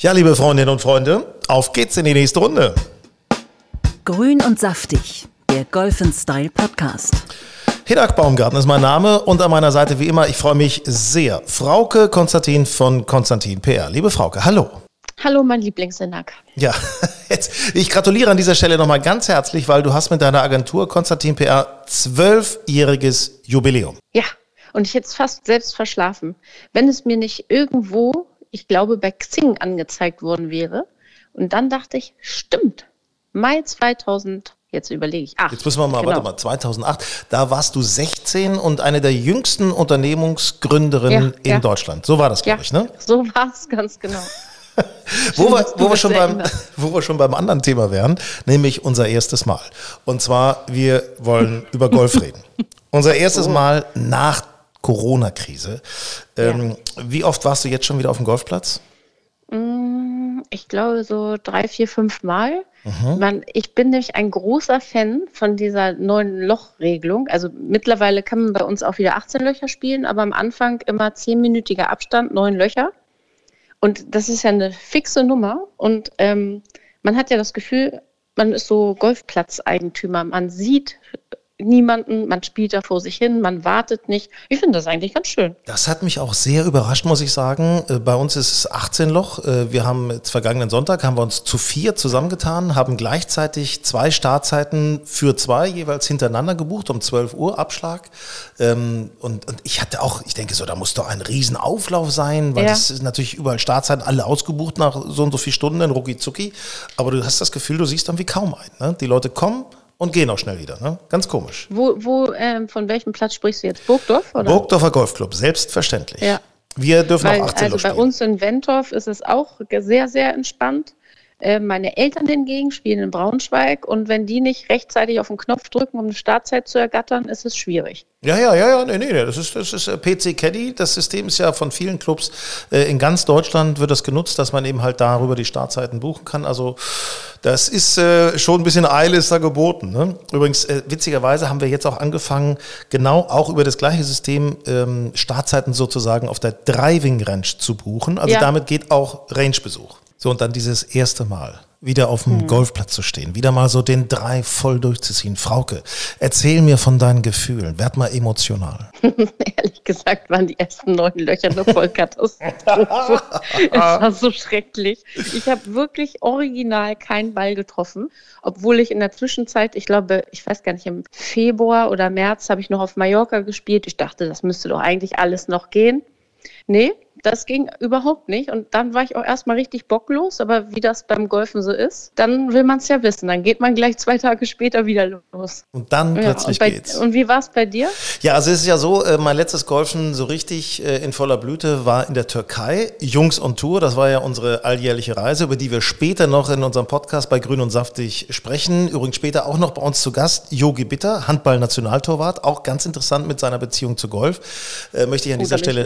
Ja, liebe Freundinnen und Freunde, auf geht's in die nächste Runde. Grün und saftig, der Golf Style Podcast. Hidak Baumgarten ist mein Name und an meiner Seite wie immer, ich freue mich sehr, Frauke Konstantin von Konstantin PR. Liebe Frauke, hallo. Hallo, mein Lieblingshinak. Ja, jetzt, ich gratuliere an dieser Stelle nochmal ganz herzlich, weil du hast mit deiner Agentur Konstantin PR zwölfjähriges Jubiläum. Ja, und ich jetzt fast selbst verschlafen. Wenn es mir nicht irgendwo ich glaube, bei Xing angezeigt worden wäre. Und dann dachte ich, stimmt, Mai 2000, jetzt überlege ich, acht. Jetzt müssen wir mal, genau. warte mal, 2008, da warst du 16 und eine der jüngsten Unternehmungsgründerinnen ja, in ja. Deutschland. So war das, glaube ja, ich, ne? So war es ganz genau. wo, wir, wo, wir schon beim, wo wir schon beim anderen Thema wären, nämlich unser erstes Mal. Und zwar, wir wollen über Golf reden. Unser erstes oh. Mal nach Corona-Krise. Ähm, ja. Wie oft warst du jetzt schon wieder auf dem Golfplatz? Mm, ich glaube so drei, vier, fünf Mal. Mhm. Man, ich bin nämlich ein großer Fan von dieser neuen Lochregelung. Also mittlerweile kann man bei uns auch wieder 18 Löcher spielen, aber am Anfang immer 10-minütiger Abstand, neun Löcher. Und das ist ja eine fixe Nummer. Und ähm, man hat ja das Gefühl, man ist so Golfplatzeigentümer. Man sieht niemanden, man spielt da vor sich hin, man wartet nicht. Ich finde das eigentlich ganz schön. Das hat mich auch sehr überrascht, muss ich sagen. Äh, bei uns ist es 18 Loch. Äh, wir haben jetzt vergangenen Sonntag haben wir uns zu vier zusammengetan, haben gleichzeitig zwei Startzeiten für zwei jeweils hintereinander gebucht um 12 Uhr Abschlag. Ähm, und, und ich hatte auch, ich denke so, da muss doch ein Riesenauflauf sein, weil ja. das ist natürlich überall Startzeiten alle ausgebucht nach so und so vielen Stunden, rucki zucki. Aber du hast das Gefühl, du siehst dann wie kaum einen. Ne? Die Leute kommen, und gehen auch schnell wieder. Ne? Ganz komisch. Wo, wo ähm, von welchem Platz sprichst du jetzt? Burgdorf? Oder? Burgdorfer Golfclub, selbstverständlich. Ja. Wir dürfen Weil, auch 18 Also bei uns in Wentorf ist es auch sehr, sehr entspannt. Äh, meine Eltern hingegen spielen in Braunschweig und wenn die nicht rechtzeitig auf den Knopf drücken, um eine Startzeit zu ergattern, ist es schwierig. Ja, ja, ja, ja, nee, nee, das ist, das ist äh, PC Caddy. Das System ist ja von vielen Clubs äh, in ganz Deutschland wird das genutzt, dass man eben halt darüber die Startzeiten buchen kann. Also das ist schon ein bisschen Eile ist da geboten. Ne? Übrigens, witzigerweise haben wir jetzt auch angefangen, genau auch über das gleiche System ähm, Startzeiten sozusagen auf der Driving Range zu buchen. Also ja. damit geht auch Range-Besuch. So, und dann dieses erste Mal wieder auf dem mhm. Golfplatz zu stehen, wieder mal so den Drei voll durchzuziehen. Frauke, erzähl mir von deinen Gefühlen, werd mal emotional. Ehrlich gesagt waren die ersten neun Löcher eine Vollkatastrophe. es war so schrecklich. Ich habe wirklich original keinen Ball getroffen, obwohl ich in der Zwischenzeit, ich glaube, ich weiß gar nicht, im Februar oder März habe ich noch auf Mallorca gespielt. Ich dachte, das müsste doch eigentlich alles noch gehen. Nee, das ging überhaupt nicht. Und dann war ich auch erstmal richtig bocklos. Aber wie das beim Golfen so ist, dann will man es ja wissen. Dann geht man gleich zwei Tage später wieder los. Und dann ja, plötzlich und bei, geht's. Und wie war es bei dir? Ja, also es ist ja so, äh, mein letztes Golfen so richtig äh, in voller Blüte war in der Türkei. Jungs on Tour, das war ja unsere alljährliche Reise, über die wir später noch in unserem Podcast bei Grün und Saftig sprechen. Übrigens später auch noch bei uns zu Gast Yogi Bitter, Handball-Nationaltorwart, auch ganz interessant mit seiner Beziehung zu Golf. Äh, möchte ich an oh, dieser Stelle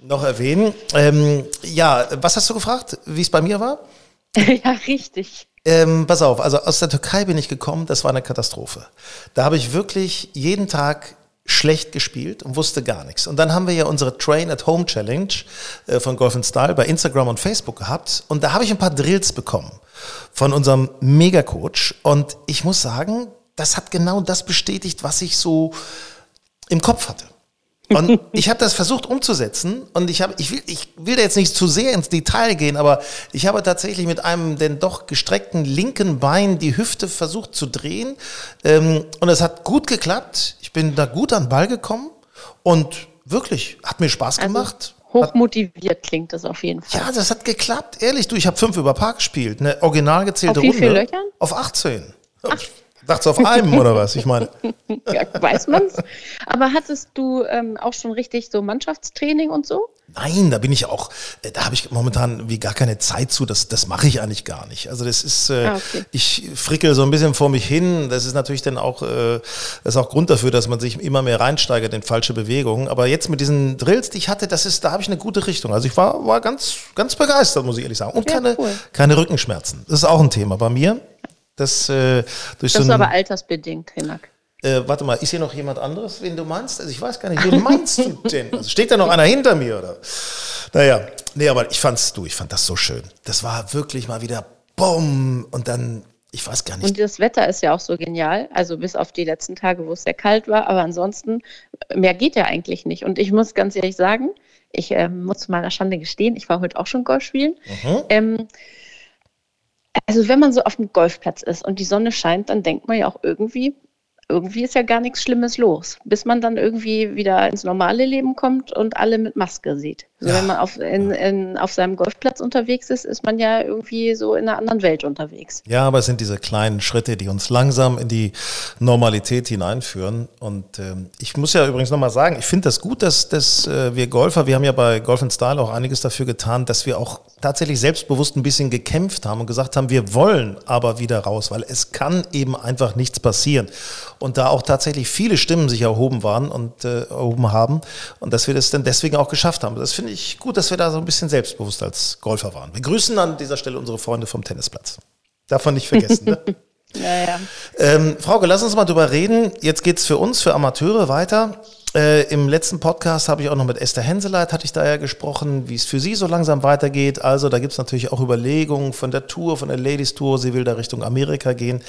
noch erwähnen. Ähm, ja, was hast du gefragt, wie es bei mir war? ja, richtig. Ähm, pass auf, also aus der Türkei bin ich gekommen, das war eine Katastrophe. Da habe ich wirklich jeden Tag schlecht gespielt und wusste gar nichts. Und dann haben wir ja unsere Train at Home Challenge äh, von Golf Style bei Instagram und Facebook gehabt und da habe ich ein paar Drills bekommen von unserem Mega-Coach und ich muss sagen, das hat genau das bestätigt, was ich so im Kopf hatte. Und ich habe das versucht umzusetzen und ich, hab, ich, will, ich will da jetzt nicht zu sehr ins Detail gehen, aber ich habe tatsächlich mit einem denn doch gestreckten linken Bein die Hüfte versucht zu drehen ähm, und es hat gut geklappt. Ich bin da gut an den Ball gekommen und wirklich, hat mir Spaß also gemacht. Hochmotiviert klingt das auf jeden Fall. Ja, das hat geklappt, ehrlich. Du, ich habe fünf über Paar gespielt, eine original gezählte auf wie Runde. Viele Löchern? Auf 18. Ach, Dachtest du auf einem oder was? Ich meine. ja, weiß man's. Aber hattest du ähm, auch schon richtig so Mannschaftstraining und so? Nein, da bin ich auch, äh, da habe ich momentan wie gar keine Zeit zu, das, das mache ich eigentlich gar nicht. Also das ist, äh, ah, okay. ich frickel so ein bisschen vor mich hin. Das ist natürlich dann auch, äh, das ist auch Grund dafür, dass man sich immer mehr reinsteigert in falsche Bewegungen. Aber jetzt mit diesen Drills, die ich hatte, das ist, da habe ich eine gute Richtung. Also ich war, war ganz, ganz begeistert, muss ich ehrlich sagen. Und ja, keine, cool. keine Rückenschmerzen. Das ist auch ein Thema bei mir. Das, äh, durch das so ist aber altersbedingt, Hinak. Äh, warte mal, ist hier noch jemand anderes, wen du meinst? Also ich weiß gar nicht, wen meinst du denn? Also steht da noch einer hinter mir, oder? Naja, nee, aber ich fand's, du, ich fand das so schön. Das war wirklich mal wieder Bumm und dann, ich weiß gar nicht. Und das Wetter ist ja auch so genial, also bis auf die letzten Tage, wo es sehr kalt war, aber ansonsten, mehr geht ja eigentlich nicht. Und ich muss ganz ehrlich sagen, ich äh, muss zu meiner Schande gestehen, ich war heute auch schon Golf spielen. Mhm. Ähm, also wenn man so auf dem Golfplatz ist und die Sonne scheint, dann denkt man ja auch irgendwie, irgendwie ist ja gar nichts Schlimmes los, bis man dann irgendwie wieder ins normale Leben kommt und alle mit Maske sieht. Also ja. wenn man auf, in, in, auf seinem Golfplatz unterwegs ist, ist man ja irgendwie so in einer anderen Welt unterwegs. Ja, aber es sind diese kleinen Schritte, die uns langsam in die Normalität hineinführen. Und ähm, ich muss ja übrigens nochmal sagen, ich finde das gut, dass, dass äh, wir Golfer, wir haben ja bei Golf Style auch einiges dafür getan, dass wir auch tatsächlich selbstbewusst ein bisschen gekämpft haben und gesagt haben, wir wollen aber wieder raus, weil es kann eben einfach nichts passieren. Und da auch tatsächlich viele Stimmen sich erhoben waren und äh, erhoben haben und dass wir das dann deswegen auch geschafft haben. Das finde ich gut, dass wir da so ein bisschen selbstbewusst als Golfer waren. Wir grüßen an dieser Stelle unsere Freunde vom Tennisplatz. Davon nicht vergessen. Ne? ja, ja. Ähm, Frauke, lass uns mal drüber reden. Jetzt geht es für uns, für Amateure weiter. Äh, Im letzten Podcast habe ich auch noch mit Esther Henseleit, hatte ich da ja gesprochen, wie es für sie so langsam weitergeht. Also da gibt es natürlich auch Überlegungen von der Tour, von der Ladies Tour. Sie will da Richtung Amerika gehen.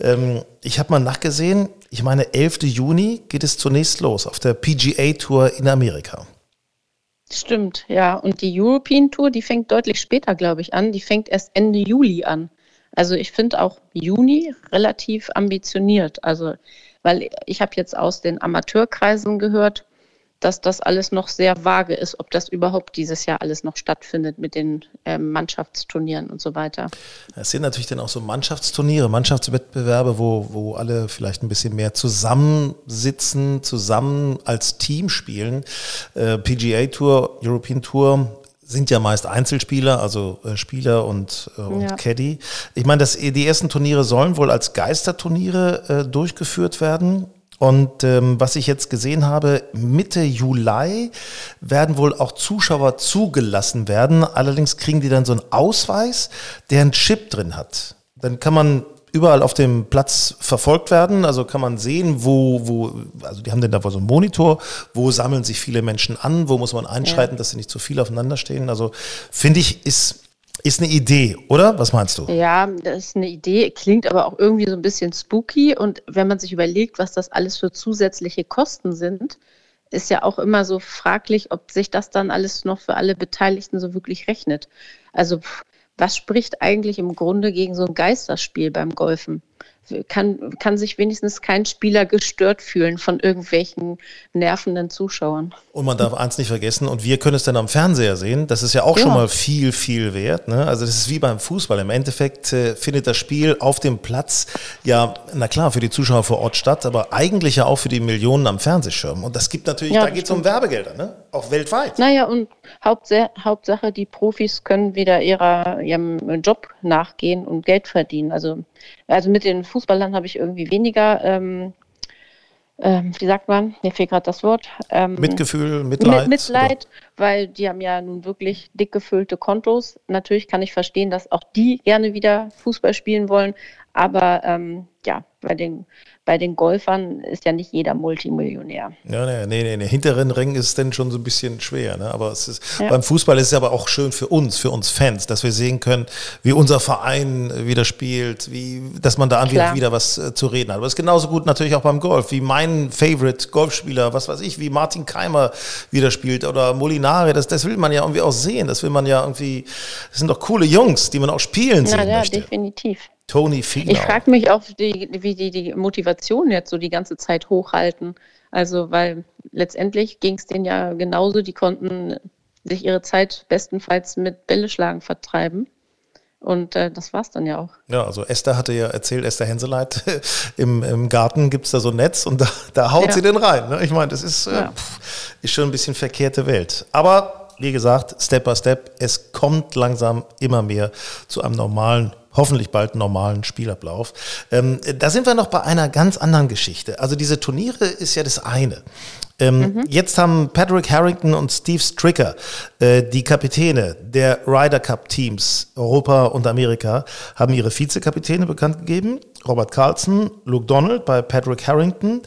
Ähm, ich habe mal nachgesehen, ich meine, 11. Juni geht es zunächst los auf der PGA Tour in Amerika. Stimmt, ja. Und die European Tour, die fängt deutlich später, glaube ich, an. Die fängt erst Ende Juli an. Also ich finde auch Juni relativ ambitioniert. Also, weil ich habe jetzt aus den Amateurkreisen gehört, dass das alles noch sehr vage ist, ob das überhaupt dieses Jahr alles noch stattfindet mit den äh, Mannschaftsturnieren und so weiter. Es sind natürlich dann auch so Mannschaftsturniere, Mannschaftswettbewerbe, wo, wo alle vielleicht ein bisschen mehr zusammensitzen, zusammen als Team spielen. Äh, PGA Tour, European Tour, sind ja meist Einzelspieler, also äh, Spieler und, äh, und ja. Caddy. Ich meine, die ersten Turniere sollen wohl als Geisterturniere äh, durchgeführt werden. Und ähm, was ich jetzt gesehen habe, Mitte Juli werden wohl auch Zuschauer zugelassen werden. Allerdings kriegen die dann so einen Ausweis, der einen Chip drin hat. Dann kann man überall auf dem Platz verfolgt werden. Also kann man sehen, wo, wo, also die haben dann da so einen Monitor, wo sammeln sich viele Menschen an, wo muss man einschreiten, ja. dass sie nicht zu viel aufeinander stehen. Also finde ich, ist ist eine Idee, oder? Was meinst du? Ja, das ist eine Idee, klingt aber auch irgendwie so ein bisschen spooky. Und wenn man sich überlegt, was das alles für zusätzliche Kosten sind, ist ja auch immer so fraglich, ob sich das dann alles noch für alle Beteiligten so wirklich rechnet. Also was spricht eigentlich im Grunde gegen so ein Geisterspiel beim Golfen? Kann, kann sich wenigstens kein Spieler gestört fühlen von irgendwelchen nervenden Zuschauern. Und man darf eins nicht vergessen, und wir können es dann am Fernseher sehen, das ist ja auch ja. schon mal viel, viel wert. Ne? Also das ist wie beim Fußball. Im Endeffekt äh, findet das Spiel auf dem Platz ja, na klar, für die Zuschauer vor Ort statt, aber eigentlich ja auch für die Millionen am Fernsehschirm. Und das gibt natürlich, ja, da geht es um Werbegelder, ne? auch weltweit. Naja, und Hauptsache, die Profis können wieder ihrer, ihrem Job nachgehen und Geld verdienen. Also, also mit den Fußballern habe ich irgendwie weniger, ähm, ähm, wie sagt man, mir fehlt gerade das Wort. Ähm, Mitgefühl, Mitleid. Mitleid, weil die haben ja nun wirklich dick gefüllte Kontos. Natürlich kann ich verstehen, dass auch die gerne wieder Fußball spielen wollen, aber ähm, ja, bei den bei den Golfern ist ja nicht jeder Multimillionär. Ja, nee, nee, nee. nee. hinteren Ring ist dann schon so ein bisschen schwer. Ne? Aber es ist, ja. beim Fußball ist es aber auch schön für uns, für uns Fans, dass wir sehen können, wie unser Verein wieder spielt, wie, dass man da wieder, wieder was äh, zu reden hat. Aber es ist genauso gut natürlich auch beim Golf, wie mein Favorite Golfspieler, was weiß ich, wie Martin Keimer wieder spielt oder Molinari. Das, das will man ja irgendwie auch sehen. Das will man ja irgendwie, das sind doch coole Jungs, die man auch spielen sehen ja, ja, möchte. Ja, definitiv. Tony Finau. Ich frage mich auch, die, wie die die Motivation jetzt so die ganze Zeit hochhalten. Also, weil letztendlich ging es denen ja genauso, die konnten sich ihre Zeit bestenfalls mit Bälleschlagen vertreiben. Und äh, das es dann ja auch. Ja, also Esther hatte ja erzählt, Esther Henseleit, im, im Garten gibt es da so ein Netz und da, da haut ja. sie den rein. Ne? Ich meine, das ist, äh, ja. pff, ist schon ein bisschen verkehrte Welt. Aber wie gesagt, Step by Step, es kommt langsam immer mehr zu einem normalen hoffentlich bald normalen Spielablauf. Ähm, da sind wir noch bei einer ganz anderen Geschichte. Also diese Turniere ist ja das eine. Ähm, mhm. Jetzt haben Patrick Harrington und Steve Stricker, äh, die Kapitäne der Ryder Cup Teams Europa und Amerika, haben ihre Vizekapitäne bekannt gegeben. Robert Carlson, Luke Donald bei Patrick Harrington.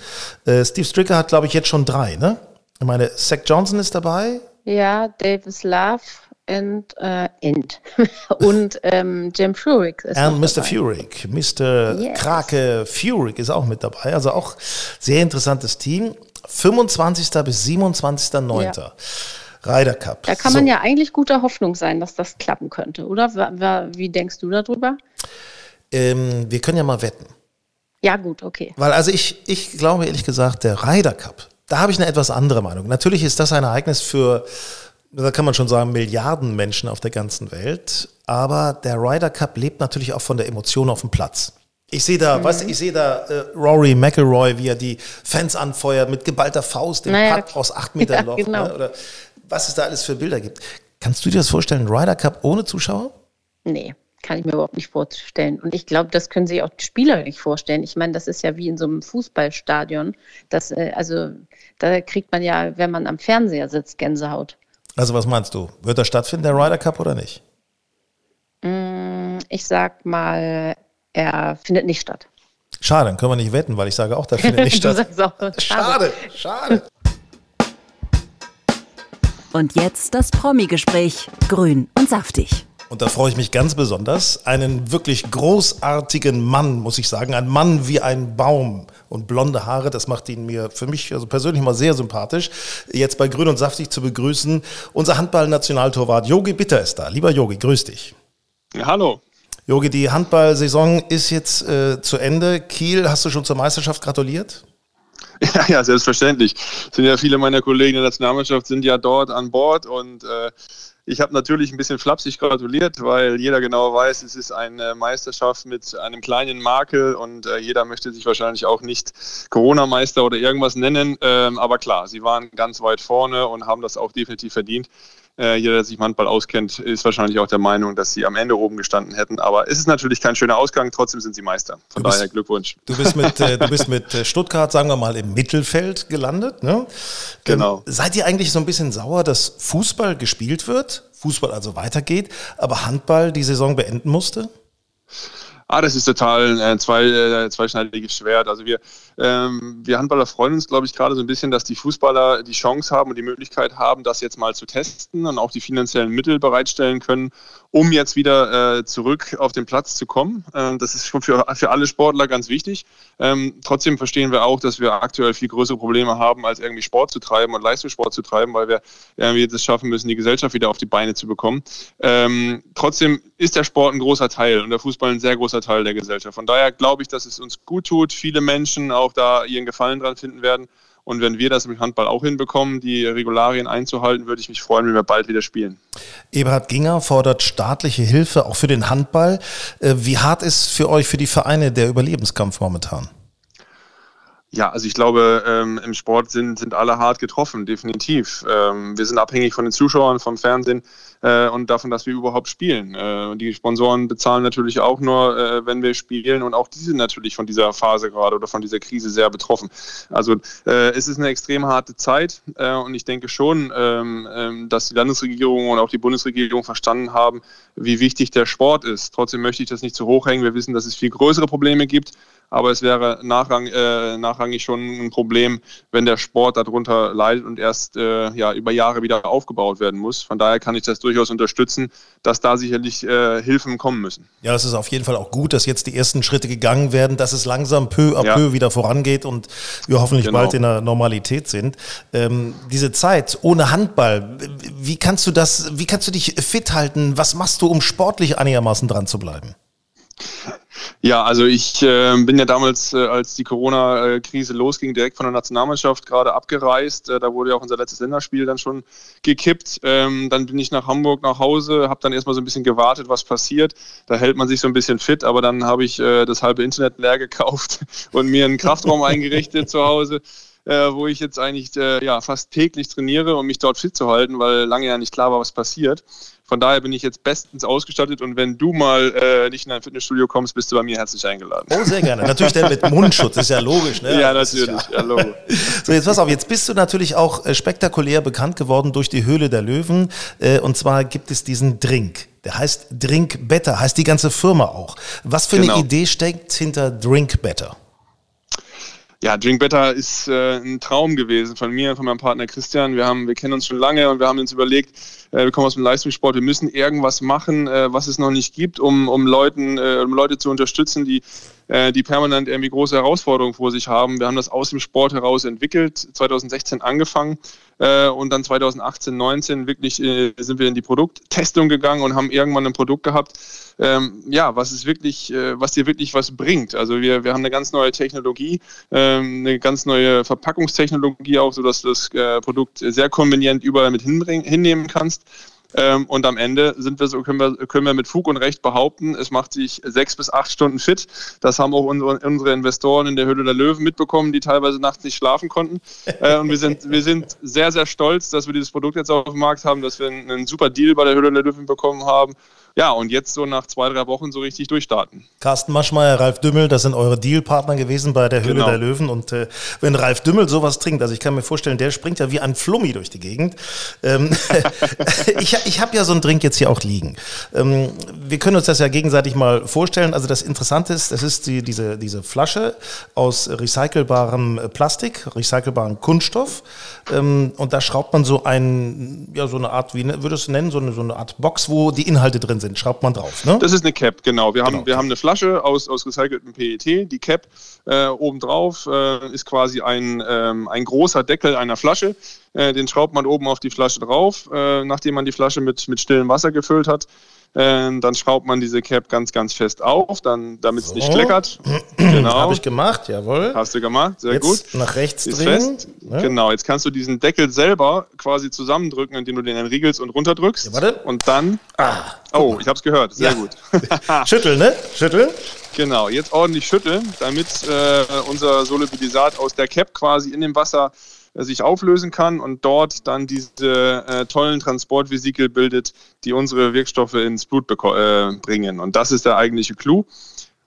Äh, Steve Stricker hat, glaube ich, jetzt schon drei, ne? Ich meine, Zach Johnson ist dabei. Ja, Davis Love and, uh, and. und ähm, Jim Furyk ist And Mr. Dabei. Furyk, Mr. Yes. Krake Furyk ist auch mit dabei. Also auch sehr interessantes Team. 25. bis 27.09. Ja. Ryder Cup. Da kann so. man ja eigentlich guter Hoffnung sein, dass das klappen könnte, oder? Wie denkst du darüber? Ähm, wir können ja mal wetten. Ja, gut, okay. Weil also ich, ich glaube ehrlich gesagt, der Ryder Cup, da habe ich eine etwas andere Meinung. Natürlich ist das ein Ereignis für, da kann man schon sagen, Milliarden Menschen auf der ganzen Welt. Aber der Ryder Cup lebt natürlich auch von der Emotion auf dem Platz. Ich sehe da, mhm. weißt du, ich sehe da äh, Rory McElroy, wie er die Fans anfeuert mit geballter Faust, den naja. Putt aus acht Metern ja, Loch. Genau. Ne? Oder was es da alles für Bilder gibt. Kannst du dir das vorstellen, Ryder Cup ohne Zuschauer? Nee, kann ich mir überhaupt nicht vorstellen. Und ich glaube, das können sich auch die Spieler nicht vorstellen. Ich meine, das ist ja wie in so einem Fußballstadion. Das, äh, also da kriegt man ja, wenn man am Fernseher sitzt, Gänsehaut. Also was meinst du? Wird das stattfinden, der Ryder Cup oder nicht? Mm, ich sag mal, er findet nicht statt. Schade, dann können wir nicht wetten, weil ich sage auch, der findet nicht statt. Auch, schade, schade. Und jetzt das Promi-Gespräch. Grün und saftig. Und da freue ich mich ganz besonders. Einen wirklich großartigen Mann, muss ich sagen. Ein Mann wie ein Baum und blonde Haare. Das macht ihn mir für mich also persönlich mal sehr sympathisch. Jetzt bei Grün und Saftig zu begrüßen. Unser Handball-Nationaltorwart Yogi Bitter ist da. Lieber Yogi, grüß dich. Ja, hallo. Jogi, die Handballsaison ist jetzt äh, zu Ende. Kiel, hast du schon zur Meisterschaft gratuliert? Ja, ja, selbstverständlich. Sind ja viele meiner Kollegen der Nationalmannschaft sind ja dort an Bord und äh, ich habe natürlich ein bisschen flapsig gratuliert, weil jeder genau weiß, es ist eine Meisterschaft mit einem kleinen Makel und äh, jeder möchte sich wahrscheinlich auch nicht Corona-Meister oder irgendwas nennen. Ähm, aber klar, sie waren ganz weit vorne und haben das auch definitiv verdient. Äh, jeder, der sich im Handball auskennt, ist wahrscheinlich auch der Meinung, dass sie am Ende oben gestanden hätten. Aber es ist natürlich kein schöner Ausgang, trotzdem sind sie Meister. Von bist, daher Glückwunsch. Du bist mit, äh, du bist mit äh, Stuttgart, sagen wir mal, im Mittelfeld gelandet. Ne? Genau. Ähm, seid ihr eigentlich so ein bisschen sauer, dass Fußball gespielt wird, Fußball also weitergeht, aber Handball die Saison beenden musste? Ah, das ist total ein äh, zwei, äh, zweischneidiges Schwert. Also wir, ähm, wir Handballer freuen uns, glaube ich, gerade so ein bisschen, dass die Fußballer die Chance haben und die Möglichkeit haben, das jetzt mal zu testen und auch die finanziellen Mittel bereitstellen können, um jetzt wieder äh, zurück auf den Platz zu kommen. Ähm, das ist schon für, für alle Sportler ganz wichtig. Ähm, trotzdem verstehen wir auch, dass wir aktuell viel größere Probleme haben, als irgendwie Sport zu treiben und Leistungssport zu treiben, weil wir irgendwie es schaffen müssen, die Gesellschaft wieder auf die Beine zu bekommen. Ähm, trotzdem ist der Sport ein großer Teil und der Fußball ein sehr großer Teil der Gesellschaft. Von daher glaube ich, dass es uns gut tut, viele Menschen auch da ihren Gefallen dran finden werden. Und wenn wir das im Handball auch hinbekommen, die Regularien einzuhalten, würde ich mich freuen, wenn wir bald wieder spielen. Eberhard Ginger fordert staatliche Hilfe auch für den Handball. Äh, wie hart ist für euch, für die Vereine, der Überlebenskampf momentan? Ja, also ich glaube, ähm, im Sport sind, sind alle hart getroffen, definitiv. Ähm, wir sind abhängig von den Zuschauern, vom Fernsehen äh, und davon, dass wir überhaupt spielen. Äh, die Sponsoren bezahlen natürlich auch nur, äh, wenn wir spielen und auch die sind natürlich von dieser Phase gerade oder von dieser Krise sehr betroffen. Also äh, es ist eine extrem harte Zeit äh, und ich denke schon, ähm, ähm, dass die Landesregierung und auch die Bundesregierung verstanden haben, wie wichtig der Sport ist. Trotzdem möchte ich das nicht zu hoch hängen. Wir wissen, dass es viel größere Probleme gibt aber es wäre nachrang, äh, nachrangig schon ein Problem, wenn der Sport darunter leidet und erst äh, ja, über Jahre wieder aufgebaut werden muss. Von daher kann ich das durchaus unterstützen, dass da sicherlich äh, Hilfen kommen müssen. Ja, es ist auf jeden Fall auch gut, dass jetzt die ersten Schritte gegangen werden, dass es langsam peu à ja. peu wieder vorangeht und wir hoffentlich genau. bald in der Normalität sind. Ähm, diese Zeit ohne Handball, wie kannst du das, wie kannst du dich fit halten? Was machst du, um sportlich einigermaßen dran zu bleiben? Ja, also ich äh, bin ja damals, äh, als die Corona-Krise losging, direkt von der Nationalmannschaft gerade abgereist. Äh, da wurde ja auch unser letztes Länderspiel dann schon gekippt. Ähm, dann bin ich nach Hamburg nach Hause, habe dann erstmal so ein bisschen gewartet, was passiert. Da hält man sich so ein bisschen fit, aber dann habe ich äh, das halbe Internet leer gekauft und mir einen Kraftraum eingerichtet zu Hause äh, wo ich jetzt eigentlich äh, ja, fast täglich trainiere, um mich dort fit zu halten, weil lange ja nicht klar war, was passiert. Von daher bin ich jetzt bestens ausgestattet und wenn du mal äh, nicht in ein Fitnessstudio kommst, bist du bei mir herzlich eingeladen. Oh, sehr gerne. Natürlich der mit Mundschutz, ist ja logisch. Ne? Ja, natürlich. Ja. ja. So, jetzt pass auf, jetzt bist du natürlich auch äh, spektakulär bekannt geworden durch die Höhle der Löwen. Äh, und zwar gibt es diesen Drink. Der heißt Drink Better, heißt die ganze Firma auch. Was für genau. eine Idee steckt hinter Drink Better? Ja, Drink Better ist äh, ein Traum gewesen von mir und von meinem Partner Christian. Wir, haben, wir kennen uns schon lange und wir haben uns überlegt, äh, wir kommen aus dem Leistungssport, wir müssen irgendwas machen, äh, was es noch nicht gibt, um, um, Leuten, äh, um Leute zu unterstützen, die äh, die permanent irgendwie große Herausforderungen vor sich haben. Wir haben das aus dem Sport heraus entwickelt, 2016 angefangen äh, und dann 2018, 19 wirklich sind wir in die Produkttestung gegangen und haben irgendwann ein Produkt gehabt, ähm, ja, was ist wirklich, äh, was dir wirklich was bringt. Also wir, wir haben eine ganz neue Technologie, ähm, eine ganz neue Verpackungstechnologie auch, sodass du das äh, Produkt sehr konvenient überall mit hinnehmen kannst. Ähm, und am Ende sind wir so, können wir, können wir mit Fug und Recht behaupten, es macht sich sechs bis acht Stunden fit. Das haben auch unsere, unsere Investoren in der Höhle der Löwen mitbekommen, die teilweise nachts nicht schlafen konnten. Äh, und wir sind, wir sind sehr, sehr stolz, dass wir dieses Produkt jetzt auf dem Markt haben, dass wir einen, super Deal bei der Höhle der Löwen bekommen haben ja, und jetzt so nach zwei, drei Wochen so richtig durchstarten. Carsten Maschmeyer, Ralf Dümmel, das sind eure Dealpartner gewesen bei der Höhle genau. der Löwen. Und äh, wenn Ralf Dümmel sowas trinkt, also ich kann mir vorstellen, der springt ja wie ein Flummi durch die Gegend. Ähm, ich ich habe ja so einen Drink jetzt hier auch liegen. Ähm, wir können uns das ja gegenseitig mal vorstellen. Also das Interessante ist, das ist die, diese, diese Flasche aus recycelbarem Plastik, recycelbarem Kunststoff. Ähm, und da schraubt man so ein, ja, so eine Art, wie ne, würdest du nennen, so eine, so eine Art Box, wo die Inhalte drin sind sind, schraubt man drauf. Ne? Das ist eine Cap, genau. Wir, genau. Haben, wir haben eine Flasche aus, aus recyceltem PET. Die Cap äh, obendrauf äh, ist quasi ein, ähm, ein großer Deckel einer Flasche. Äh, den schraubt man oben auf die Flasche drauf, äh, nachdem man die Flasche mit, mit stillem Wasser gefüllt hat. Ähm, dann schraubt man diese Cap ganz, ganz fest auf, dann, damit es so. nicht kleckert. Genau. Habe ich gemacht, jawohl. Hast du gemacht, sehr jetzt gut. Nach rechts Ist drehen. Fest. Ne? Genau, jetzt kannst du diesen Deckel selber quasi zusammendrücken, indem du den entriegelst und runterdrückst. Ja, warte. Und dann. Ah, oh, ich habe es gehört, sehr ja. gut. Schütteln, ne? Schütteln. Genau, jetzt ordentlich schütteln, damit äh, unser Solubilisat aus der Cap quasi in dem Wasser sich auflösen kann und dort dann diese äh, tollen Transportvesikel bildet, die unsere Wirkstoffe ins Blut äh, bringen. Und das ist der eigentliche Clou.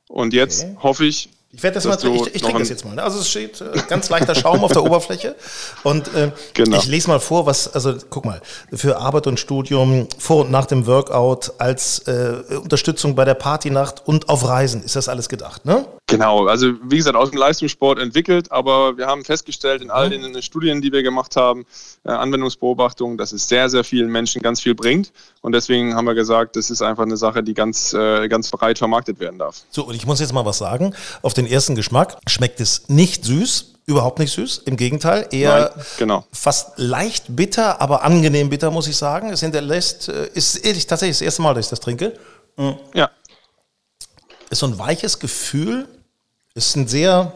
Und jetzt okay. hoffe ich, ich werde das mal, ich, ich trinke das jetzt mal. Ne? Also es steht äh, ganz leichter Schaum auf der Oberfläche. Und äh, genau. ich lese mal vor, was, also guck mal, für Arbeit und Studium, vor und nach dem Workout, als äh, Unterstützung bei der Partynacht und auf Reisen ist das alles gedacht, ne? Genau, also wie gesagt, aus dem Leistungssport entwickelt, aber wir haben festgestellt in all mhm. den Studien, die wir gemacht haben, äh, Anwendungsbeobachtungen, dass es sehr, sehr vielen Menschen ganz viel bringt. Und deswegen haben wir gesagt, das ist einfach eine Sache, die ganz, äh, ganz breit vermarktet werden darf. So, und ich muss jetzt mal was sagen. Auf den ersten Geschmack schmeckt es nicht süß, überhaupt nicht süß. Im Gegenteil, eher Nein, genau. fast leicht bitter, aber angenehm bitter, muss ich sagen. Es hinterlässt, äh, ist ehrlich, tatsächlich das erste Mal, dass ich das trinke. Mhm. Ja. Ist so ein weiches Gefühl. Ist ein sehr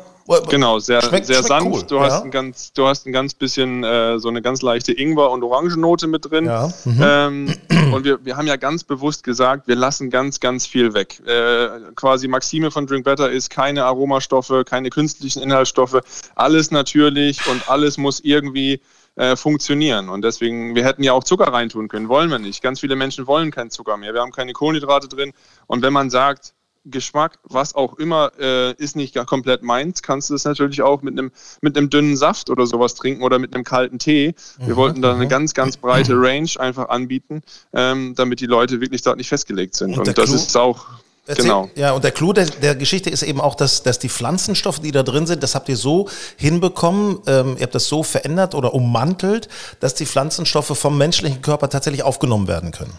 Genau, sehr, schmeckt, sehr schmeckt sanft. Cool. Du, ja. hast ein ganz, du hast ein ganz bisschen äh, so eine ganz leichte Ingwer- und Orangennote mit drin. Ja. Mhm. Ähm, und wir, wir haben ja ganz bewusst gesagt, wir lassen ganz, ganz viel weg. Äh, quasi Maxime von Drink Better ist keine Aromastoffe, keine künstlichen Inhaltsstoffe, alles natürlich und alles muss irgendwie äh, funktionieren. Und deswegen, wir hätten ja auch Zucker reintun können, wollen wir nicht. Ganz viele Menschen wollen keinen Zucker mehr. Wir haben keine Kohlenhydrate drin. Und wenn man sagt, Geschmack, was auch immer, äh, ist nicht gar komplett meins, kannst du es natürlich auch mit einem mit einem dünnen Saft oder sowas trinken oder mit einem kalten Tee. Wir mhm, wollten da eine mhm. ganz, ganz breite Range einfach anbieten, ähm, damit die Leute wirklich dort nicht festgelegt sind. Und, Und das Clou, ist auch Erzähl, genau. Ja, und der Clou der, der, Geschichte ist eben auch, dass, dass die Pflanzenstoffe, die da drin sind, das habt ihr so hinbekommen, ähm, ihr habt das so verändert oder ummantelt, dass die Pflanzenstoffe vom menschlichen Körper tatsächlich aufgenommen werden können.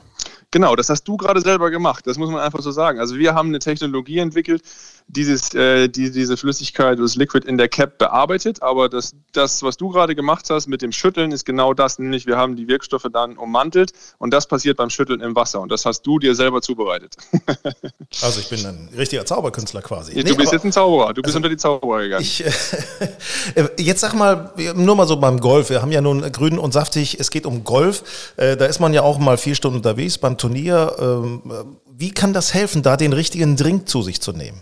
Genau, das hast du gerade selber gemacht. Das muss man einfach so sagen. Also wir haben eine Technologie entwickelt, dieses, äh, die, diese Flüssigkeit, das Liquid in der Cap bearbeitet. Aber das, das, was du gerade gemacht hast mit dem Schütteln, ist genau das. Nämlich wir haben die Wirkstoffe dann ummantelt und das passiert beim Schütteln im Wasser. Und das hast du dir selber zubereitet. also ich bin ein richtiger Zauberkünstler quasi. Du nee, bist jetzt ein Zauberer. Du bist also unter die Zauberer gegangen. Ich, äh, jetzt sag mal, nur mal so beim Golf. Wir haben ja nun grün und saftig. Es geht um Golf. Äh, da ist man ja auch mal vier Stunden unterwegs beim Turnier. Ähm, wie kann das helfen, da den richtigen Drink zu sich zu nehmen?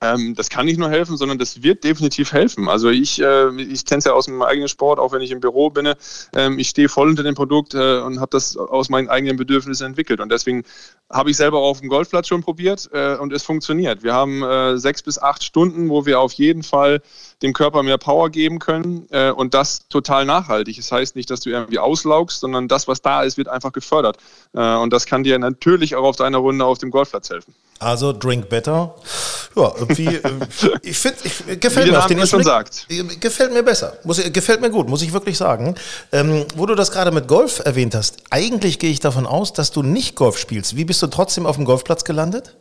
Ähm, das kann nicht nur helfen, sondern das wird definitiv helfen. Also ich, äh, ich kenne ja aus meinem eigenen Sport, auch wenn ich im Büro bin. Ähm, ich stehe voll unter dem Produkt äh, und habe das aus meinen eigenen Bedürfnissen entwickelt. Und deswegen habe ich selber auch auf dem Golfplatz schon probiert äh, und es funktioniert. Wir haben äh, sechs bis acht Stunden, wo wir auf jeden Fall dem Körper mehr Power geben können äh, und das total nachhaltig. Das heißt nicht, dass du irgendwie auslaugst, sondern das, was da ist, wird einfach gefördert. Äh, und das kann dir natürlich auch auf deiner Runde auf dem Golfplatz helfen. Also drink better. Ja, irgendwie, äh, ich finde, ich, gefällt Wie mir auf den Name schon ersten sagt. Blick- Gefällt mir besser. Muss, gefällt mir gut, muss ich wirklich sagen. Ähm, wo du das gerade mit Golf erwähnt hast, eigentlich gehe ich davon aus, dass du nicht Golf spielst. Wie bist du trotzdem auf dem Golfplatz gelandet?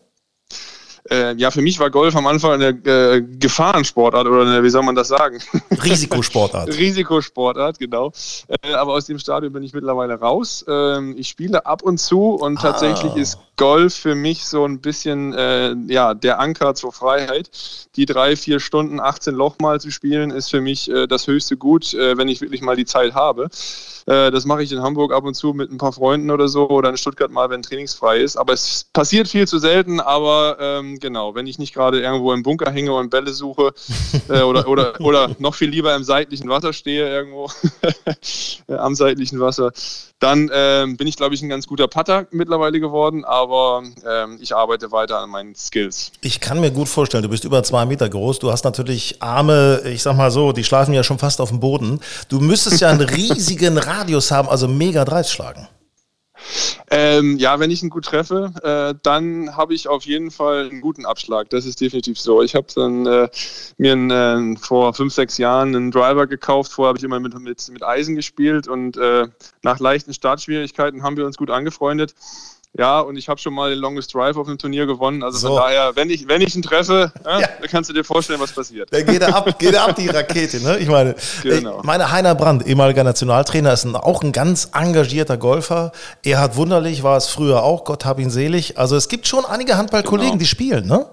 Äh, ja, für mich war Golf am Anfang eine äh, Gefahrensportart oder eine, wie soll man das sagen? Risikosportart. Risikosportart, genau. Äh, aber aus dem Stadion bin ich mittlerweile raus. Ähm, ich spiele ab und zu und Ah. tatsächlich ist Golf für mich so ein bisschen äh, ja, der Anker zur Freiheit. Die drei, vier Stunden, 18 Loch mal zu spielen, ist für mich äh, das höchste Gut, äh, wenn ich wirklich mal die Zeit habe. Äh, das mache ich in Hamburg ab und zu mit ein paar Freunden oder so oder in Stuttgart mal, wenn trainingsfrei ist. Aber es passiert viel zu selten. Aber ähm, genau, wenn ich nicht gerade irgendwo im Bunker hänge und Bälle suche äh, oder, oder, oder noch viel lieber im seitlichen Wasser stehe irgendwo äh, am seitlichen Wasser, dann ähm, bin ich, glaube ich, ein ganz guter Putter mittlerweile geworden. Aber ähm, ich arbeite weiter an meinen Skills. Ich kann mir gut vorstellen, du bist über zwei Meter groß, du hast natürlich Arme, ich sag mal so, die schlafen ja schon fast auf dem Boden. Du müsstest ja einen riesigen Radius haben, also mega Drives schlagen. Ähm, ja, wenn ich ihn gut treffe, äh, dann habe ich auf jeden Fall einen guten Abschlag. Das ist definitiv so. Ich habe dann äh, mir einen, äh, vor fünf, sechs Jahren einen Driver gekauft. Vorher habe ich immer mit, mit, mit Eisen gespielt und äh, nach leichten Startschwierigkeiten haben wir uns gut angefreundet. Ja, und ich habe schon mal den Longest Drive auf einem Turnier gewonnen. Also So. von daher, wenn ich, wenn ich ihn treffe, äh, Ja. dann kannst du dir vorstellen, was passiert. Da geht er ab, geht er ab, die Rakete, ne? Ich meine, Genau. ich meine, Heiner Brandt, ehemaliger Nationaltrainer, ist ein, auch ein ganz engagierter Golfer. Erhard Wunderlich war es früher auch, Gott hab ihn selig. Also es gibt schon einige Handballkollegen, Genau. die spielen, ne?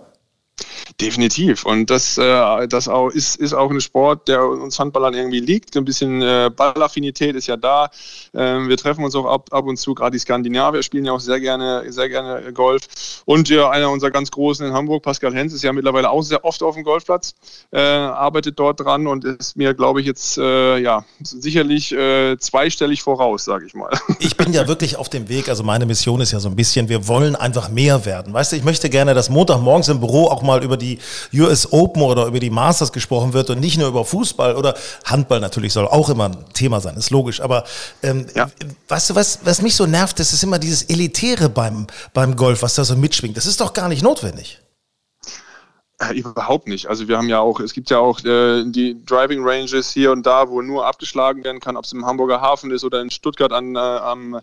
Definitiv. Und das, äh, das auch ist, ist auch ein Sport, der uns Handballern irgendwie liegt. Ein bisschen äh, Ballaffinität ist ja da. Ähm, wir treffen uns auch ab, ab und zu, gerade die Skandinavier spielen ja auch sehr gerne, sehr gerne Golf. Und ja, einer unserer ganz Großen in Hamburg, Pascal Hens, ist ja mittlerweile auch sehr oft auf dem Golfplatz, äh, arbeitet dort dran und ist mir, glaube ich, jetzt äh, ja sicherlich äh, zweistellig voraus, sage ich mal. Ich bin ja wirklich auf dem Weg. Also meine Mission ist ja so ein bisschen, wir wollen einfach mehr werden. Weißt du, ich möchte gerne, dass Montagmorgens im Büro auch mal über die US Open oder über die Masters gesprochen wird und nicht nur über Fußball oder Handball natürlich soll auch immer ein Thema sein, ist logisch. Aber ähm, Ja. weißt du, was, was mich so nervt, das ist immer dieses Elitäre beim, beim Golf, was da so mitschwingt. Das ist doch gar nicht notwendig. Äh, überhaupt nicht. Also wir haben ja auch, es gibt ja auch äh, die Driving Ranges hier und da, wo nur abgeschlagen werden kann, ob es im Hamburger Hafen ist oder in Stuttgart an, äh, am,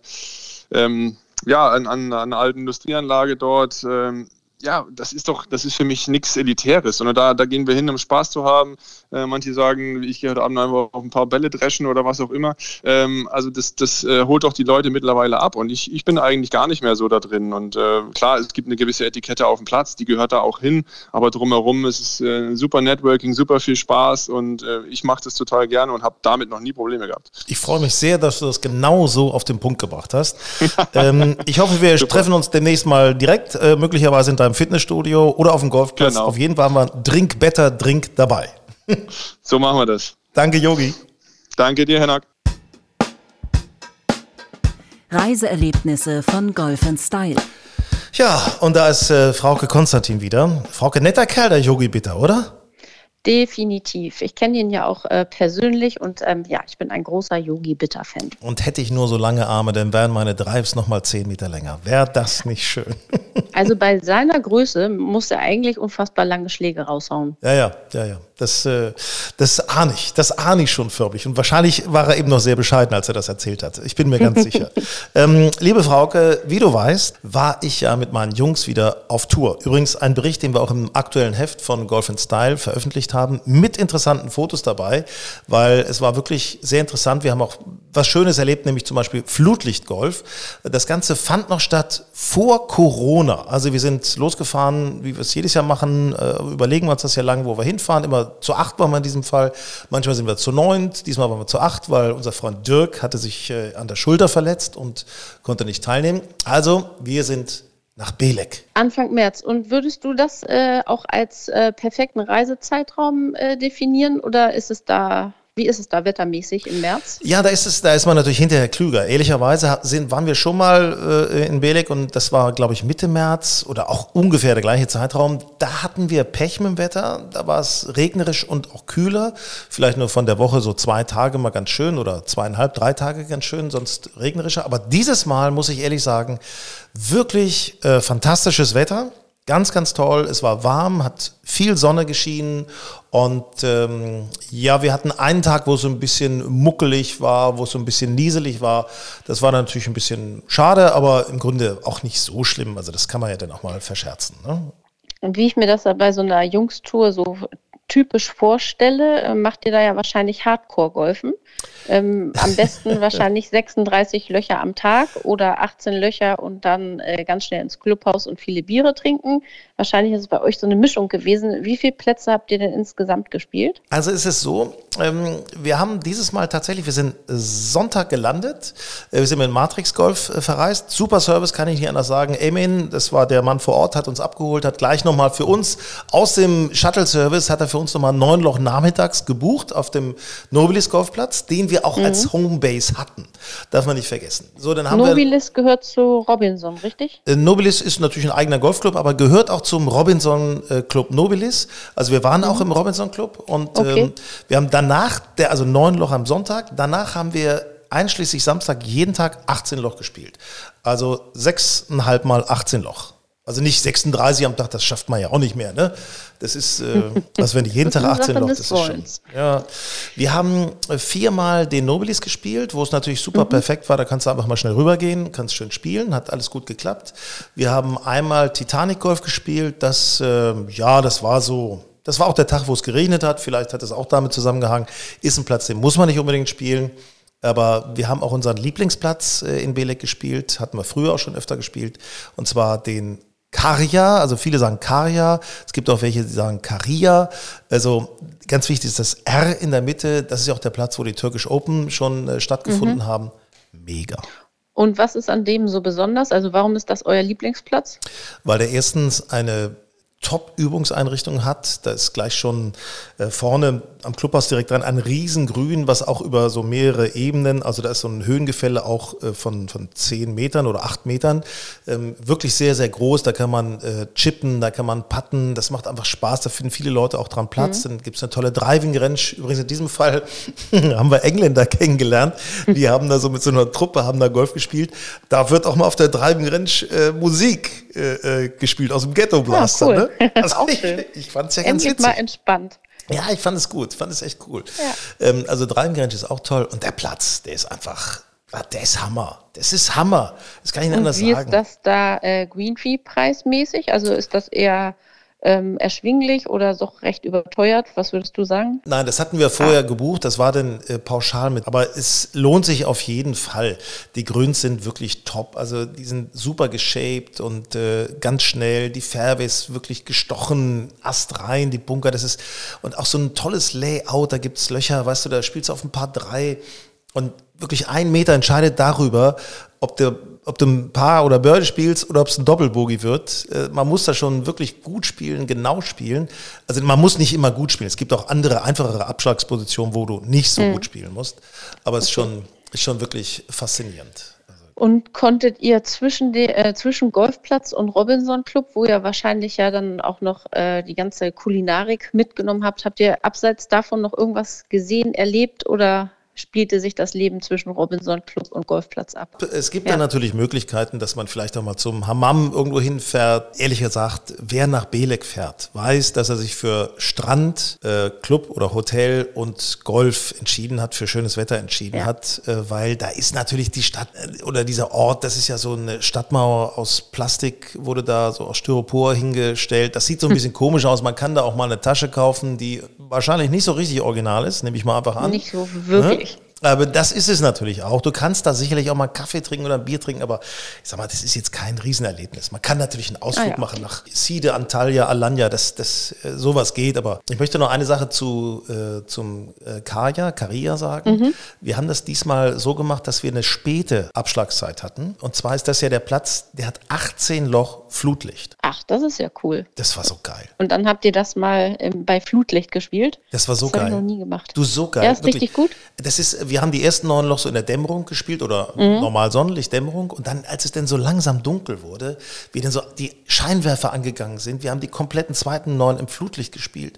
ähm, ja, an, an, an einer alten Industrieanlage dort. Ähm, ja, das ist doch, das ist für mich nichts Elitäres, sondern da, da gehen wir hin, um Spaß zu haben. Äh, manche sagen, ich gehe heute Abend einfach auf ein paar Bälle dreschen oder was auch immer. Ähm, also das, das äh, holt doch die Leute mittlerweile ab und ich, ich bin eigentlich gar nicht mehr so da drin. Und äh, klar, es gibt eine gewisse Etikette auf dem Platz, die gehört da auch hin, aber drumherum ist es äh, super Networking, super viel Spaß und äh, ich mache das total gerne und habe damit noch nie Probleme gehabt. Ich freue mich sehr, dass du das genau so auf den Punkt gebracht hast. ähm, ich hoffe, wir treffen uns demnächst mal direkt, äh, möglicherweise in deinem Fitnessstudio oder auf dem Golfplatz. Genau. Auf jeden Fall haben wir Drink Better Drink dabei. So machen wir das. Danke, Yogi. Danke dir, Henak. Reiseerlebnisse von Golf Style. Ja, und da ist äh, Frauke Konstantin wieder. Frauke, netter Kerl, der Yogi Bitter, oder? Definitiv. Ich kenne ihn ja auch äh, persönlich und ähm, ja, ich bin ein großer Yogi Bitter-Fan. Und hätte ich nur so lange Arme, dann wären meine Drives noch mal 10 Meter länger. Wäre das nicht schön? Also bei seiner Größe muss er eigentlich unfassbar lange Schläge raushauen. Ja, ja, ja, ja. Das, äh, das ahne ich. Das ahne ich schon förmlich. Und wahrscheinlich war er eben noch sehr bescheiden, als er das erzählt hat. Ich bin mir ganz sicher. Ähm, liebe Frauke, wie du weißt, war ich ja mit meinen Jungs wieder auf Tour. Übrigens ein Bericht, den wir auch im aktuellen Heft von Golf Style veröffentlicht haben, mit interessanten Fotos dabei, weil es war wirklich sehr interessant. Wir haben auch was Schönes erlebt, nämlich zum Beispiel Flutlichtgolf. Das Ganze fand noch statt vor Corona. Also wir sind losgefahren, wie wir es jedes Jahr machen, äh, überlegen wir uns das ja lange, wo wir hinfahren. Immer zu acht waren wir in diesem Fall. Manchmal sind wir zu neunt, diesmal waren wir zu acht, weil unser Freund Dirk hatte sich äh, an der Schulter verletzt und konnte nicht teilnehmen. Also wir sind nach Belek. Anfang März. Und würdest du das äh, auch als äh, perfekten Reisezeitraum äh, definieren oder ist es da wie ist es da wettermäßig im März? Ja, da ist es, da ist man natürlich hinterher klüger. Ehrlicherweise sind, waren wir schon mal äh, in Belek und das war, glaube ich, Mitte März oder auch ungefähr der gleiche Zeitraum. Da hatten wir Pech mit dem Wetter. Da war es regnerisch und auch kühler. Vielleicht nur von der Woche so zwei Tage mal ganz schön oder zweieinhalb, drei Tage ganz schön, sonst regnerischer. Aber dieses Mal muss ich ehrlich sagen, wirklich äh, fantastisches Wetter. Ganz, ganz toll. Es war warm, hat viel Sonne geschienen und ähm, ja, wir hatten einen Tag, wo es so ein bisschen muckelig war, wo es so ein bisschen nieselig war. Das war natürlich ein bisschen schade, aber im Grunde auch nicht so schlimm. Also das kann man ja dann auch mal verscherzen. Ne? Und wie ich mir das bei so einer Jungstour so typisch vorstelle, äh, macht ihr da ja wahrscheinlich Hardcore-Golfen. Ähm, am besten wahrscheinlich 36 Löcher am Tag oder 18 Löcher und dann äh, ganz schnell ins Clubhaus und viele Biere trinken. Wahrscheinlich ist es bei euch so eine Mischung gewesen. Wie viele Plätze habt ihr denn insgesamt gespielt? Also ist es so, ähm, wir haben dieses Mal tatsächlich, wir sind Sonntag gelandet, äh, wir sind mit Matrix Golf äh, verreist. Super Service, kann ich nicht anders sagen. Emin, das war der Mann vor Ort, hat uns abgeholt, hat gleich nochmal für uns aus dem Shuttle-Service, hat er für uns nochmal neun Loch nachmittags gebucht auf dem Nobilis Golfplatz, den wir auch mhm. als Homebase hatten. Darf man nicht vergessen. So, dann haben Nobilis wir, gehört zu Robinson, richtig? Äh, Nobilis ist natürlich ein eigener Golfclub, aber gehört auch zum Robinson äh, Club Nobilis. Also wir waren mhm. auch im Robinson Club und okay. ähm, wir haben danach, der, also neun Loch am Sonntag, danach haben wir einschließlich Samstag jeden Tag 18 Loch gespielt. Also sechseinhalb mal 18 Loch. Also nicht 36 am Tag, das schafft man ja auch nicht mehr. Ne? Das ist, äh, also wenn ich jeden Tag 18 Loch, das ist schon. Ja. Wir haben äh, viermal den Nobilis gespielt, wo es natürlich super mhm. perfekt war. Da kannst du einfach mal schnell rübergehen, kannst schön spielen, hat alles gut geklappt. Wir haben einmal Titanic Golf gespielt. Das, äh, ja, das war so. Das war auch der Tag, wo es geregnet hat. Vielleicht hat es auch damit zusammengehangen. Ist ein Platz, den muss man nicht unbedingt spielen. Aber wir haben auch unseren Lieblingsplatz äh, in Belek gespielt, hatten wir früher auch schon öfter gespielt, und zwar den Karja, also viele sagen Karja, es gibt auch welche, die sagen Karia. Also ganz wichtig ist das R in der Mitte, das ist ja auch der Platz, wo die Turkish Open schon äh, stattgefunden mhm. haben. Mega. Und was ist an dem so besonders? Also warum ist das euer Lieblingsplatz? Weil der erstens eine Top-Übungseinrichtung hat. Da ist gleich schon äh, vorne am Clubhaus direkt dran ein Riesengrün, was auch über so mehrere Ebenen, also da ist so ein Höhengefälle auch äh, von, von 10 Metern oder 8 Metern, ähm, wirklich sehr, sehr groß. Da kann man äh, chippen, da kann man putten, das macht einfach Spaß, da finden viele Leute auch dran Platz. Mhm. Dann gibt es eine tolle Driving-Range. Übrigens in diesem Fall haben wir Engländer kennengelernt, die haben da so mit so einer Truppe, haben da Golf gespielt. Da wird auch mal auf der Driving-Range äh, Musik äh, äh, gespielt aus dem Ghetto Blaster. Ah, cool. ne? also ich, ich fand es ja ganz Endlich witzig. mal entspannt. Ja, ich fand es gut, fand es echt cool. Ja. Ähm, also Dreimgrenz ist auch toll und der Platz, der ist einfach, ah, der ist Hammer. Das ist Hammer. Das kann ich nicht anders wie sagen. Wie ist das da äh, Greenfee preismäßig? Also ist das eher ähm, erschwinglich oder doch recht überteuert? Was würdest du sagen? Nein, das hatten wir vorher ah. gebucht, das war dann äh, pauschal mit. Aber es lohnt sich auf jeden Fall. Die Grüns sind wirklich top. Also die sind super geshaped und äh, ganz schnell. Die Färbe ist wirklich gestochen, Ast rein, die Bunker, das ist und auch so ein tolles Layout, da gibt es Löcher, weißt du, da spielst du auf ein paar drei und wirklich ein Meter entscheidet darüber, ob der ob du ein Paar oder Birdie spielst oder ob es ein Doppelbogie wird. Äh, man muss da schon wirklich gut spielen, genau spielen. Also man muss nicht immer gut spielen. Es gibt auch andere, einfachere Abschlagspositionen, wo du nicht so mhm. gut spielen musst. Aber es ist schon, ist schon wirklich faszinierend. Und konntet ihr zwischen, de, äh, zwischen Golfplatz und Robinson Club, wo ihr wahrscheinlich ja dann auch noch äh, die ganze Kulinarik mitgenommen habt, habt ihr abseits davon noch irgendwas gesehen, erlebt oder spielte sich das Leben zwischen Robinson Club und Golfplatz ab. Es gibt ja. natürlich Möglichkeiten, dass man vielleicht auch mal zum Hammam irgendwo hinfährt. Ehrlich gesagt, wer nach Belek fährt, weiß, dass er sich für Strand, äh, Club oder Hotel und Golf entschieden hat, für schönes Wetter entschieden ja. hat, äh, weil da ist natürlich die Stadt äh, oder dieser Ort, das ist ja so eine Stadtmauer aus Plastik, wurde da so aus Styropor hingestellt. Das sieht so ein bisschen komisch aus. Man kann da auch mal eine Tasche kaufen, die wahrscheinlich nicht so richtig original ist, nehme ich mal einfach an. Nicht so wirklich. Ne? Aber das ist es natürlich auch. Du kannst da sicherlich auch mal Kaffee trinken oder ein Bier trinken, aber ich sag mal, das ist jetzt kein Riesenerlebnis. Man kann natürlich einen Ausflug ah, ja. machen nach Side, Antalya, Alanya, dass das, äh, sowas geht. Aber ich möchte noch eine Sache zu, äh, zum äh, Kaya, Karia sagen. Mhm. Wir haben das diesmal so gemacht, dass wir eine späte Abschlagszeit hatten. Und zwar ist das ja der Platz, der hat 18 Loch Flutlicht. Ach, das ist ja cool. Das war so geil. Und dann habt ihr das mal ähm, bei Flutlicht gespielt. Das war so das geil. Das habe ich noch nie gemacht. Du, so geil. Ja, ist Wirklich. richtig gut. Das ist, wir haben die ersten neun Loch so in der Dämmerung gespielt oder mhm. normal Sonnenlicht, Dämmerung. Und dann, als es dann so langsam dunkel wurde, wir dann so die Scheinwerfer angegangen sind, wir haben die kompletten zweiten neun im Flutlicht gespielt.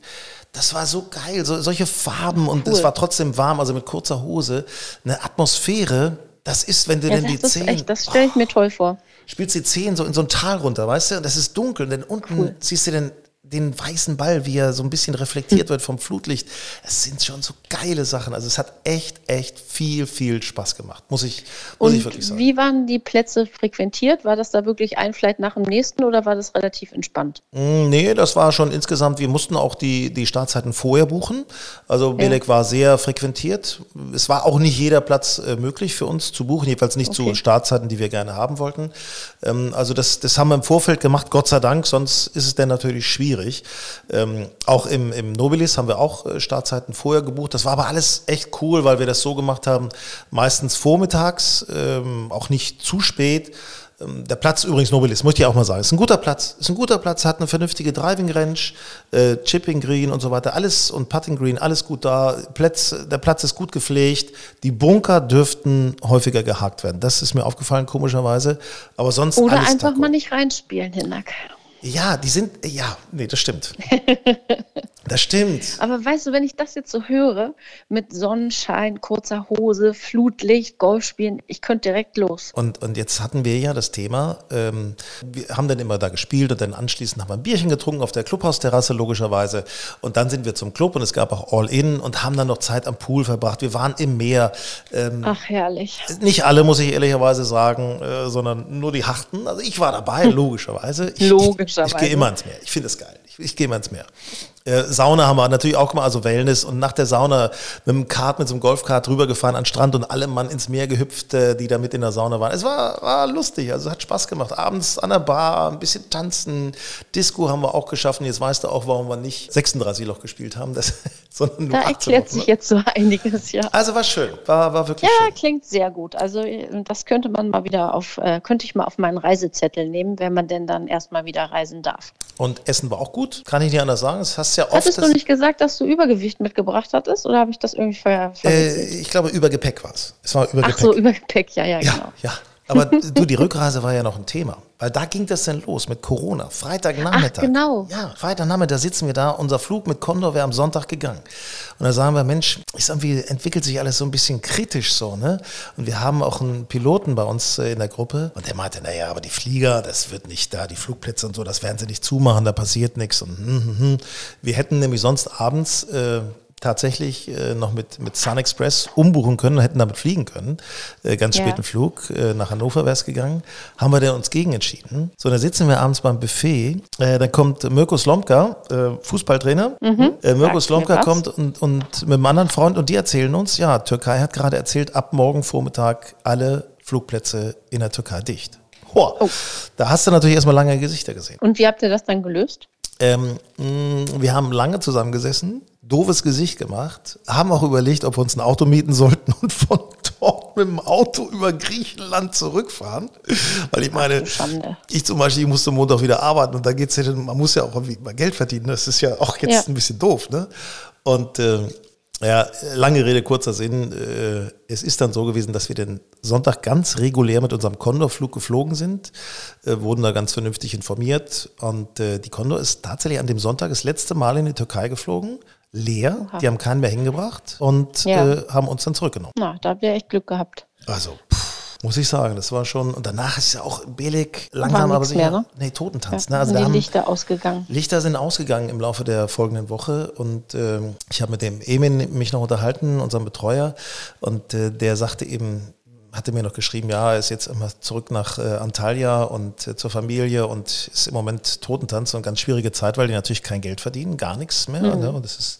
Das war so geil, so, solche Farben und cool. es war trotzdem warm, also mit kurzer Hose. Eine Atmosphäre, das ist, wenn du ja, denn die Zehen. das stelle ich mir toll vor spielst die Zehen so in so ein Tal runter, weißt du? Und das ist dunkel. Und dann unten cool. siehst du den den weißen Ball, wie er so ein bisschen reflektiert wird vom Flutlicht. Es sind schon so geile Sachen. Also es hat echt, echt viel, viel Spaß gemacht, muss ich, muss Und ich wirklich sagen. Wie waren die Plätze frequentiert? War das da wirklich ein Flight nach dem nächsten oder war das relativ entspannt? Mm, nee, das war schon insgesamt, wir mussten auch die, die Startzeiten vorher buchen. Also Belek ja. war sehr frequentiert. Es war auch nicht jeder Platz äh, möglich für uns zu buchen, jedenfalls nicht okay. zu Startzeiten, die wir gerne haben wollten. Ähm, also das, das haben wir im Vorfeld gemacht, Gott sei Dank, sonst ist es dann natürlich schwierig schwierig. Ähm, auch im, im Nobilis haben wir auch äh, Startzeiten vorher gebucht. Das war aber alles echt cool, weil wir das so gemacht haben, meistens vormittags, ähm, auch nicht zu spät. Ähm, der Platz übrigens Nobilis, muss ich auch mal sagen, ist ein guter Platz. Ist ein guter Platz, hat eine vernünftige Driving Range, äh, Chipping Green und so weiter, alles und Putting Green, alles gut da. Platz, der Platz ist gut gepflegt. Die Bunker dürften häufiger gehakt werden. Das ist mir aufgefallen, komischerweise. Aber sonst. Oder einfach mal nicht reinspielen, Hinnack. Ja, die sind, ja, nee, das stimmt. Das stimmt. Aber weißt du, wenn ich das jetzt so höre, mit Sonnenschein, kurzer Hose, Flutlicht, Golf spielen, ich könnte direkt los. Und, und jetzt hatten wir ja das Thema, ähm, wir haben dann immer da gespielt und dann anschließend haben wir ein Bierchen getrunken auf der Clubhausterrasse logischerweise. Und dann sind wir zum Club und es gab auch All-In und haben dann noch Zeit am Pool verbracht. Wir waren im Meer. Ähm, Ach, herrlich. Nicht alle, muss ich ehrlicherweise sagen, äh, sondern nur die Harten. Also ich war dabei, logischerweise. Ich, logischerweise. Ich, ich gehe immer ins Meer. Ich finde es geil. Ich, ich gehe immer ins Meer. Äh, Sauna haben wir natürlich auch gemacht, also Wellness. Und nach der Sauna mit dem Kart, mit so einem Golfkart rübergefahren an den Strand und alle Mann ins Meer gehüpft, äh, die da mit in der Sauna waren. Es war, war lustig, also hat Spaß gemacht. Abends an der Bar, ein bisschen tanzen, Disco haben wir auch geschaffen. Jetzt weißt du auch, warum wir nicht 36 Loch gespielt haben, das, sondern nur Da erklärt sich ne? jetzt so einiges, ja. Also war schön, war, war wirklich ja, schön. Ja, klingt sehr gut. Also das könnte man mal wieder auf, äh, könnte ich mal auf meinen Reisezettel nehmen, wenn man denn dann erstmal wieder reisen darf. Und Essen war auch gut, kann ich nicht anders sagen. Das hast ja oft. Hattest du nicht gesagt, dass du Übergewicht mitgebracht hattest oder habe ich das irgendwie ver äh, Ich glaube, Übergepäck war es. Es war Übergepäck. Ach so, Übergepäck, ja, ja, ja genau. Ja, aber du, die Rückreise war ja noch ein Thema, weil da ging das dann los mit Corona. Freitagnachmittag. Ach, genau. Ja, Freitagnachmittag sitzen wir da, unser Flug mit Condor wäre am Sonntag gegangen. Und da sagen wir, Mensch, ist irgendwie, entwickelt sich alles so ein bisschen kritisch so, ne? Und wir haben auch einen Piloten bei uns äh, in der Gruppe und der meinte, naja, aber die Flieger, das wird nicht da, die Flugplätze und so, das werden sie nicht zumachen, da passiert nichts. Und hm, hm, hm. wir hätten nämlich sonst abends äh, tatsächlich äh, noch mit, mit Sun Express umbuchen können und hätten damit fliegen können. Äh, ganz ja. späten Flug, äh, nach Hannover wäre es gegangen. Haben wir dann uns gegen entschieden. So, dann sitzen wir abends beim Buffet. Dann kommt Mirko Slomka, Fußballtrainer. Mhm. Mirko Slomka kommt und, und mit einem anderen Freund und die erzählen uns, ja, Türkei hat gerade erzählt, ab morgen Vormittag alle Flugplätze in der Türkei dicht. Boah, oh. Da hast du natürlich erstmal lange Gesichter gesehen. Und wie habt ihr das dann gelöst? Ähm, mh, wir haben lange zusammengesessen, doofes Gesicht gemacht, haben auch überlegt, ob wir uns ein Auto mieten sollten und von dort mit dem Auto über Griechenland zurückfahren. Weil ich meine, ich zum Beispiel, ich musste Montag wieder arbeiten und da geht es ja, man muss ja auch irgendwie mal Geld verdienen. Das ist ja auch jetzt ja. ein bisschen doof, ne? Und äh, ja, lange Rede, kurzer Sinn. Äh, es ist dann so gewesen, dass wir den Sonntag ganz regulär mit unserem Condor-Flug geflogen sind, äh, wurden da ganz vernünftig informiert. Und äh, die Condor ist tatsächlich an dem Sonntag das letzte Mal in die Türkei geflogen. Leer, Oha. die haben keinen mehr hingebracht und ja. haben uns dann zurückgenommen. Na, da habt ihr echt Glück gehabt. Also, pff muss ich sagen. Das war schon, und danach ist ja auch billig, langsam aber sicher. Mehr, ne? Nee, Totentanz. Ja, ne? Also sind die Lichter ausgegangen. Lichter sind ausgegangen im Laufe der folgenden Woche und ähm, ich habe mit dem Emin mich noch unterhalten, unserem Betreuer, und äh, der sagte eben, hatte mir noch geschrieben, ja, er ist jetzt immer zurück nach äh, Antalya und äh, zur Familie und ist im Moment Totentanz und ganz schwierige Zeit, weil die natürlich kein Geld verdienen, gar nichts mehr. Mhm. Ne? Und das ist,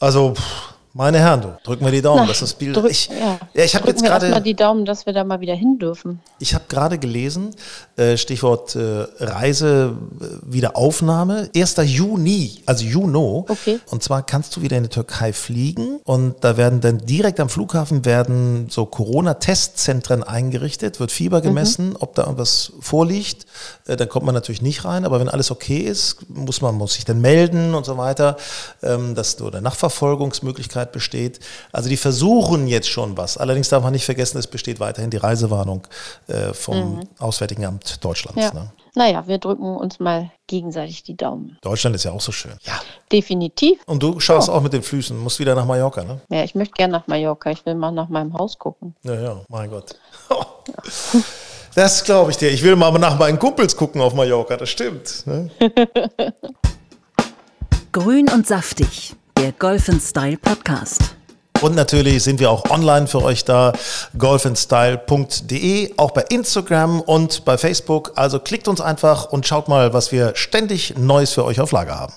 also, pff, Meine Herren, du, drücken wir die Daumen, Na, dass das Bild. drück- ich ja. ja, ich habe jetzt gerade. die Daumen, dass wir da mal wieder hin dürfen. Ich habe gerade gelesen, äh, Stichwort äh, Reise äh, Wiederaufnahme, 1. Juni, also Juno. Okay. Und zwar kannst du wieder in die Türkei fliegen und da werden dann direkt am Flughafen werden so Corona-Testzentren eingerichtet, wird Fieber gemessen, ob da irgendwas vorliegt. Äh, dann kommt man natürlich nicht rein, aber wenn alles okay ist, muss man muss sich dann melden und so weiter, ähm, dass nur eine Nachverfolgungsmöglichkeit besteht. Also die versuchen jetzt schon was. Allerdings darf man nicht vergessen, es besteht weiterhin die Reisewarnung äh, vom Auswärtigen Amt Deutschlands. Ja. Ne? Naja, wir drücken uns mal gegenseitig die Daumen. Deutschland ist ja auch so schön. Ja. Definitiv. Und du schaust auch mit den Füßen, musst wieder nach Mallorca, ne? Ja, ich möchte gerne nach Mallorca. Ich will mal nach meinem Haus gucken. Ja, ja, mein Gott. Das glaube ich dir. Ich will mal nach meinen Kumpels gucken auf Mallorca, das stimmt. Ne? Grün und saftig, der Golf Style Podcast. Und natürlich sind wir auch online für euch da, golfandstyle.de, auch bei Instagram und bei Facebook. Also klickt uns einfach und schaut mal, was wir ständig Neues für euch auf Lager haben.